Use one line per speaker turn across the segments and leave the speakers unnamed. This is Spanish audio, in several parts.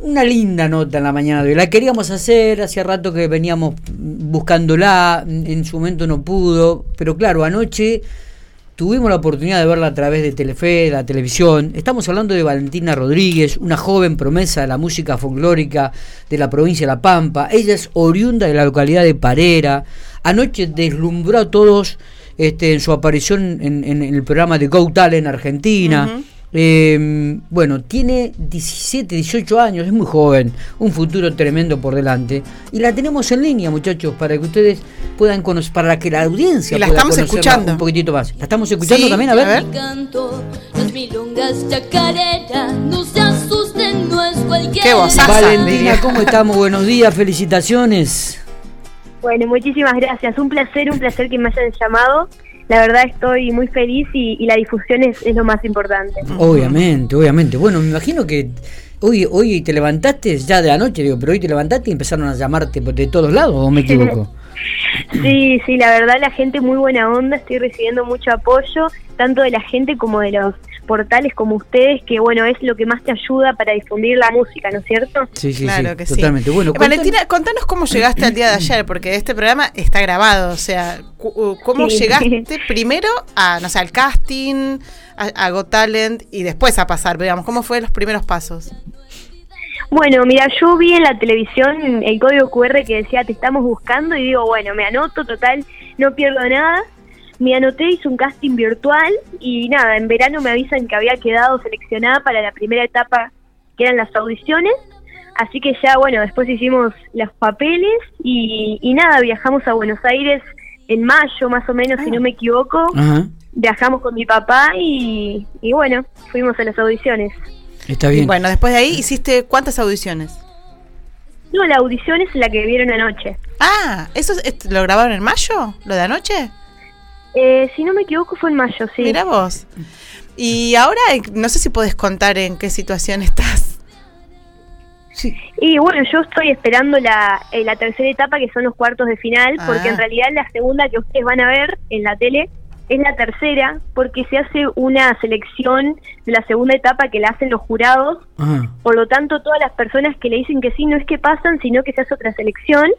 una linda nota en la mañana de hoy. La queríamos hacer, hacía rato que veníamos buscándola, en su momento no pudo, pero claro, anoche tuvimos la oportunidad de verla a través de Telefe, la televisión. Estamos hablando de Valentina Rodríguez, una joven promesa de la música folclórica de la provincia de La Pampa. Ella es oriunda de la localidad de Parera. Anoche deslumbró a todos este, en su aparición en, el programa de Go Talent Argentina. Eh, bueno, tiene 17, 18 años, es muy joven, un futuro tremendo por delante. Y la tenemos en línea, muchachos, para que ustedes puedan conocer, para que la audiencia
la estamos escuchando
un poquitito más. ¿La estamos escuchando también? A ver.
Qué
Valentina, ¿cómo estamos? Buenos días, felicitaciones.
Bueno, muchísimas gracias. Un placer, un placer que me hayan llamado la verdad estoy muy feliz y, la difusión es, lo más importante.
Obviamente, obviamente. Bueno, me imagino que hoy, hoy te levantaste ya de anoche, digo, pero hoy te levantaste y empezaron a llamarte de todos lados, ¿o me equivoco?
sí, sí, la verdad la gente muy buena onda, estoy recibiendo mucho apoyo, tanto de la gente como de los portales como ustedes, que bueno, es lo que más te ayuda para difundir la música, ¿no es cierto?
Sí, sí, claro que totalmente. Bueno,
Valentina, contanos cómo llegaste al día de ayer, porque este programa está grabado, o sea, ¿cómo llegaste primero a, no sé, al casting, a, Got Talent y después a pasar, digamos, cómo fueron los primeros pasos?
Bueno, mira, yo vi en la televisión el código QR que decía te estamos buscando y digo, bueno, me anoto, total, no pierdo nada me anoté, hice un casting virtual y nada, en verano me avisan que había quedado seleccionada para la primera etapa, que eran las audiciones. Así que ya, bueno, después hicimos los papeles y, nada, viajamos a Buenos Aires en mayo más o menos, si no me equivoco. Viajamos con mi papá y, bueno, fuimos a las audiciones.
Está bien.
Bueno, después de ahí hiciste cuántas audiciones?
No, la audición es la que vieron anoche.
Ah, ¿eso lo grabaron en mayo? ¿Lo de anoche?
Eh, si no me equivoco fue en mayo, sí.
Mira vos. Y ahora no sé si puedes contar en qué situación estás.
Sí. Y bueno, yo estoy esperando la, eh, la tercera etapa, que son los cuartos de final, porque en ah. realidad la segunda que ustedes van a ver en la tele es la tercera porque se hace una selección de la segunda etapa que la hacen los jurados. Por lo tanto, todas las personas que le dicen que sí no es que pasan, sino que se hace otra selección.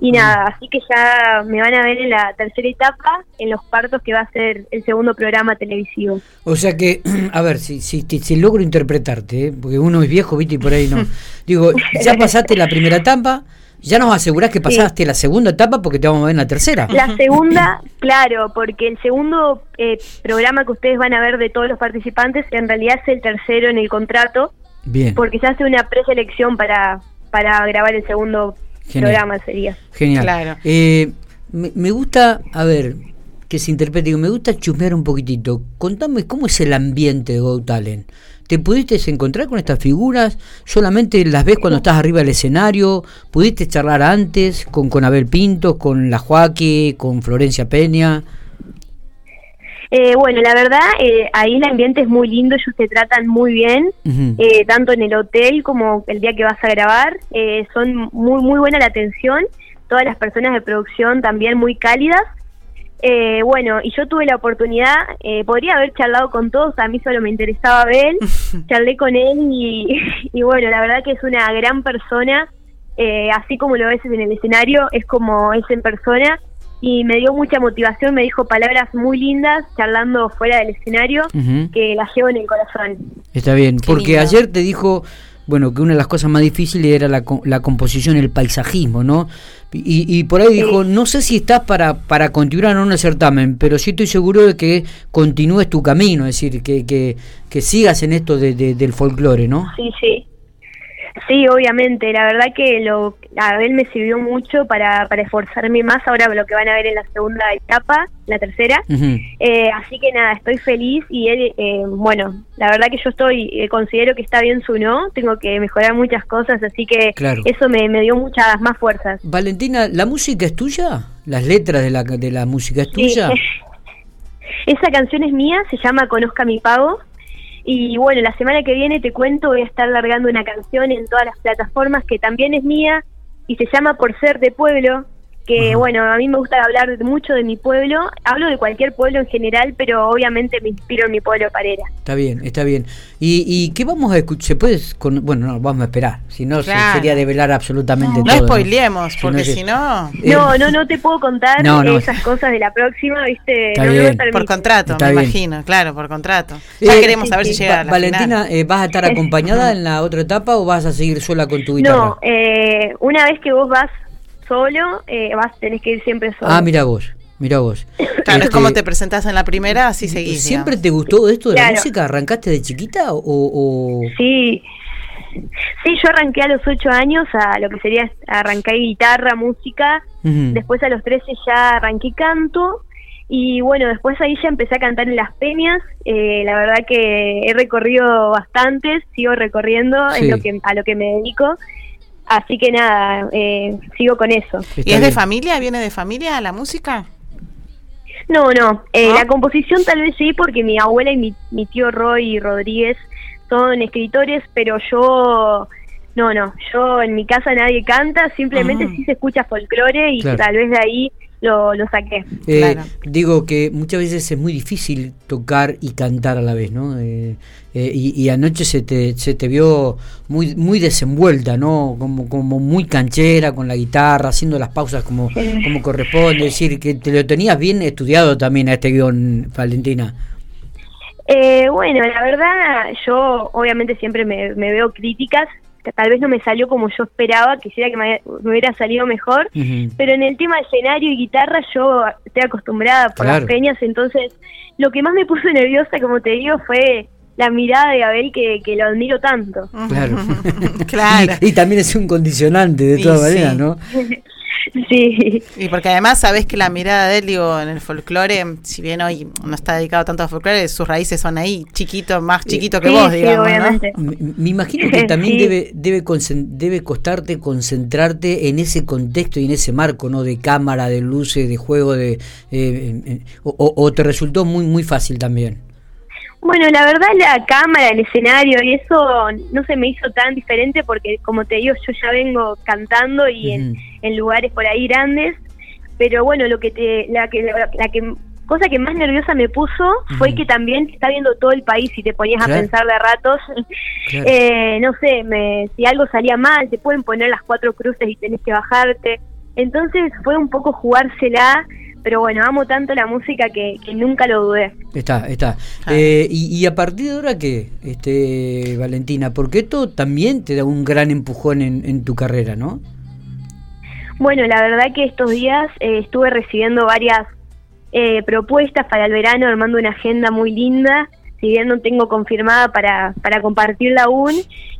Y nada, así que ya me van a ver en la tercera etapa, en los partos que va a ser el segundo programa televisivo.
O sea que, a ver, si, si, si logro interpretarte, ¿eh? porque uno es viejo, viste, y por ahí no. Digo, ya pasaste la primera etapa ya nos asegurás que pasaste la segunda etapa porque te vamos a ver en la tercera.
La segunda, claro, porque el segundo eh, programa que ustedes van a ver de todos los participantes en realidad es el tercero en el contrato. Bien. Porque se hace una preselección para, para grabar el segundo programa, sería.
Genial. Claro. Eh, me, gusta, a ver, que se interprete, me gusta chusmear un poquitito. Contame cómo es el ambiente de Go Talent. ¿Te pudiste encontrar con estas figuras? ¿Solamente las ves cuando estás arriba del escenario? ¿Pudiste charlar antes con, con Abel Pinto, con La Joaque, con Florencia Peña?
Eh, bueno, la verdad, eh, ahí el ambiente es muy lindo, ellos te tratan muy bien, eh, tanto en el hotel como el día que vas a grabar. son muy, muy buena la atención, todas las personas de producción también muy cálidas. Eh, bueno, y yo tuve la oportunidad, eh, podría haber charlado con todos, a mí solo me interesaba ver, charlé con él y, bueno, la verdad que es una gran persona, eh, así como lo ves en el escenario, es como es en persona. Y me dio mucha motivación, me dijo palabras muy lindas charlando fuera del escenario que las llevo en el corazón.
Está bien, porque ayer te dijo bueno, que una de las cosas más difíciles era la, la composición, el paisajismo, ¿no? Y, y por ahí dijo, no sé si estás para, para continuar en un certamen, pero sí estoy seguro de que continúes tu camino, es decir, que, que, que sigas en esto de, del folclore, ¿no?
Sí, sí. Sí, obviamente. La verdad que lo, a él me sirvió mucho para, para esforzarme más ahora lo que van a ver en la segunda etapa, la tercera. Eh, así que nada, estoy feliz y él, eh, bueno, la verdad que yo estoy, eh, considero que está bien su no, tengo que mejorar muchas cosas, así que eso me, me, dio muchas más fuerzas.
Valentina, ¿la música es tuya? ¿Las letras de la, de la música es tuya?
Esa canción es mía, se llama Conozca mi pago. Y bueno, la semana que viene te cuento, voy a estar largando una canción en todas las plataformas que también es mía y se llama Por Ser de Pueblo. Que bueno, a mí me gusta hablar mucho de mi pueblo, hablo de cualquier pueblo en general, pero obviamente me inspiro en mi pueblo Parera.
Está bien, está bien. ¿Y, y qué vamos a escuchar? ¿Se puede? bueno, no, vamos a esperar, si no sería develar absolutamente
todo. No spoilemos, porque si no...
no, no, no te puedo contar esas cosas de la próxima, ¿viste?
por contrato, me imagino, claro, por contrato. Ya eh, queremos saber si llega a la
Valentina, eh, ¿vas a estar acompañada en la otra etapa o vas a seguir sola con tu guitarra?
No, eh, una vez que vos vas solo, eh, vas, tenés que ir siempre solo.
Ah, mira vos. Mira vos.
Claro, es este, como te presentás en la primera, así seguís.
¿Siempre te gustó esto de la música? ¿Arrancaste de chiquita o,
Sí. Sí, yo arranqué a los ocho años a lo que sería arrancar guitarra, música. Después a los trece ya arranqué canto. Y bueno, después ahí ya empecé a cantar en las peñas. Eh, la verdad que he recorrido bastantes, sigo recorriendo, es lo que, a lo que me dedico. Así que nada, eh, sigo con eso.
¿Y es de familia? ¿Viene de familia la música?
No, no. Eh, la composición tal vez sí, porque mi abuela y mi, mi tío Roy Rodríguez son escritores, pero yo no, no, yo en mi casa nadie canta, simplemente sí se escucha folclore y tal vez de ahí lo, lo saqué.
Eh, digo que muchas veces es muy difícil tocar y cantar a la vez, ¿no? Eh, eh, y, anoche se te, se te vio muy muy desenvuelta, ¿no? Como, como muy canchera con la guitarra, haciendo las pausas como, como corresponde, es decir, que te lo tenías bien estudiado también a este guion, Valentina.
bueno, la verdad, yo obviamente siempre me, me veo críticas tal vez no me salió como yo esperaba, quisiera que me, hubiera salido mejor, pero en el tema de escenario y guitarra yo estoy acostumbrada por las peñas, entonces lo que más me puso nerviosa, como te digo, fue la mirada de Abel que, que lo admiro tanto.
Claro, claro. Y, también es un condicionante de todas maneras, ¿no?
Sí.
Y porque además sabes que la mirada de él, digo, en el folclore, si bien hoy no está dedicado tanto al folclore, sus raíces son ahí, chiquito, más chiquito que vos, digamos.
Me, imagino que también debe, debe, debe costarte concentrarte en ese contexto y en ese marco, ¿no? De cámara, de luces, de juego, de eh, eh, o, o te resultó muy, muy fácil también.
Bueno, la verdad la cámara, el escenario y eso no se me hizo tan diferente porque como te digo yo ya vengo cantando y en, lugares por ahí grandes, pero bueno, lo que te la que la, que cosa que más nerviosa me puso fue que también está viendo todo el país y te ponías a pensar de ratos, eh, no sé, me, si algo salía mal, te pueden poner las cuatro cruces y tenés que bajarte. Entonces fue un poco jugársela pero bueno, amo tanto la música que, nunca lo dudé.
Está, está. Eh, y, a partir de ahora qué, este, Valentina, porque esto también te da un gran empujón en, tu carrera, ¿no?
Bueno, la verdad que estos días eh, estuve recibiendo varias eh, propuestas para el verano, armando una agenda muy linda si bien no tengo confirmada para, para compartirla aún,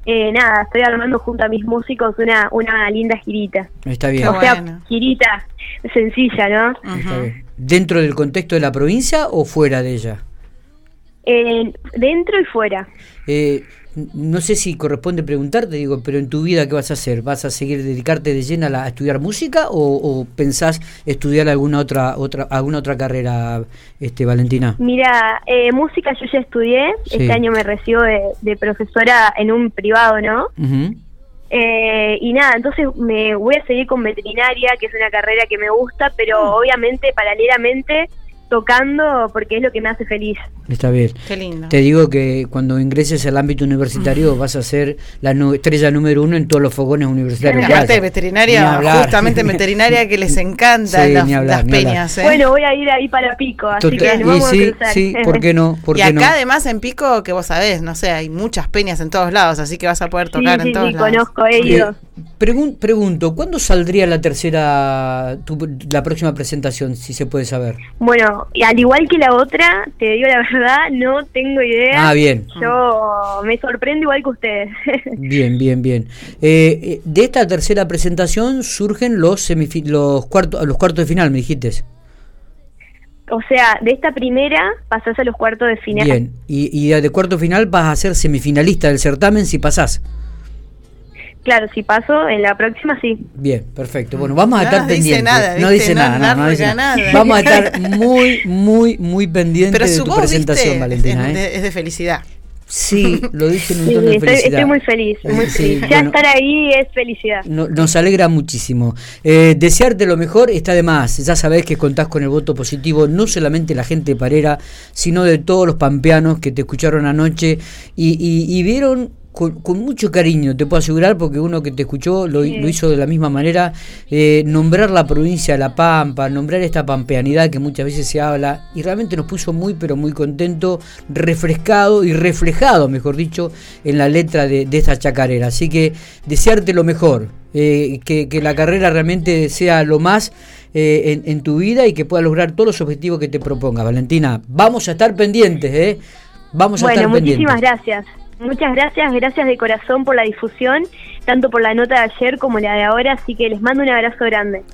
eh, nada, estoy armando junto a mis músicos una, una linda girita.
Está bien.
O sea, girita sencilla, ¿no?
Está bien. ¿Dentro del contexto de la provincia o fuera de ella?
Eh, dentro y fuera.
Eh, no sé si corresponde preguntarte, digo, pero en tu vida, ¿qué vas a hacer? ¿Vas a seguir dedicarte de llena a, estudiar música o, pensás estudiar alguna otra otra alguna otra carrera, este Valentina?
Mira, eh, música yo ya estudié, este año me recibo de, profesora en un privado, ¿no? Eh, y nada, entonces me voy a seguir con veterinaria, que es una carrera que me gusta, pero mm. obviamente paralelamente tocando porque es lo que me hace feliz.
Está bien.
Qué lindo.
Te digo que cuando ingreses al ámbito universitario vas a ser la estrella número uno en todos los fogones universitarios.
Aparte de veterinaria, justamente veterinaria que les encanta las, peñas. ¿eh?
Bueno, voy a ir ahí para Pico, así que vamos
sí, a Sí, ¿por qué no?
y acá además en Pico, que vos sabés, no sé, hay muchas peñas en todos lados, así que vas a poder tocar en todos
sí, conozco, he ido.
Pregunto, ¿cuándo saldría la tercera, la próxima presentación, si se puede saber?
Bueno, y al igual que la otra, te digo la verdad, no tengo idea.
Ah, bien.
Yo me sorprendo igual que ustedes.
bien, bien, bien. Eh, eh, de esta tercera presentación surgen los los cuartos, los cuartos de final, me dijiste.
O sea, de esta primera pasás a los cuartos de final.
Bien, y, y de cuarto final vas a ser semifinalista del certamen si pasás.
Claro, si paso, en la próxima sí.
Bien, perfecto. Bueno, vamos a estar pendientes. no dice nada, no, dice nada. Vamos a estar muy, muy, muy pendientes de tu presentación, Valentina.
¿eh? Es, de, felicidad.
Sí, lo dije en un
Sí,
tono de
estoy,
felicidad.
estoy muy feliz, muy
Sí,
feliz. Ya
bueno.
estar ahí es felicidad.
No- nos alegra muchísimo. Eh, desearte lo mejor está de más. Ya sabés que contás con el voto positivo, no solamente la gente de Parera, sino de todos los pampeanos que te escucharon anoche y, y- y vieron con, con mucho cariño, te puedo asegurar, porque uno que te escuchó lo, hizo de la misma manera, eh, nombrar la provincia de La Pampa, nombrar esta pampeanidad que muchas veces se habla, y realmente nos puso muy, pero muy contento, refrescado y reflejado, mejor dicho, en la letra de, de esta chacarera. Así que desearte lo mejor, eh, que, que la carrera realmente sea lo más eh, en, en tu vida y que puedas lograr todos los objetivos que te propongas, Valentina. Vamos a estar pendientes, ¿eh? Vamos a
Bueno,
estar
muchísimas
pendientes.
gracias. Muchas gracias, gracias de corazón por la difusión, tanto por la nota de ayer como la de ahora, así que les mando un abrazo grande.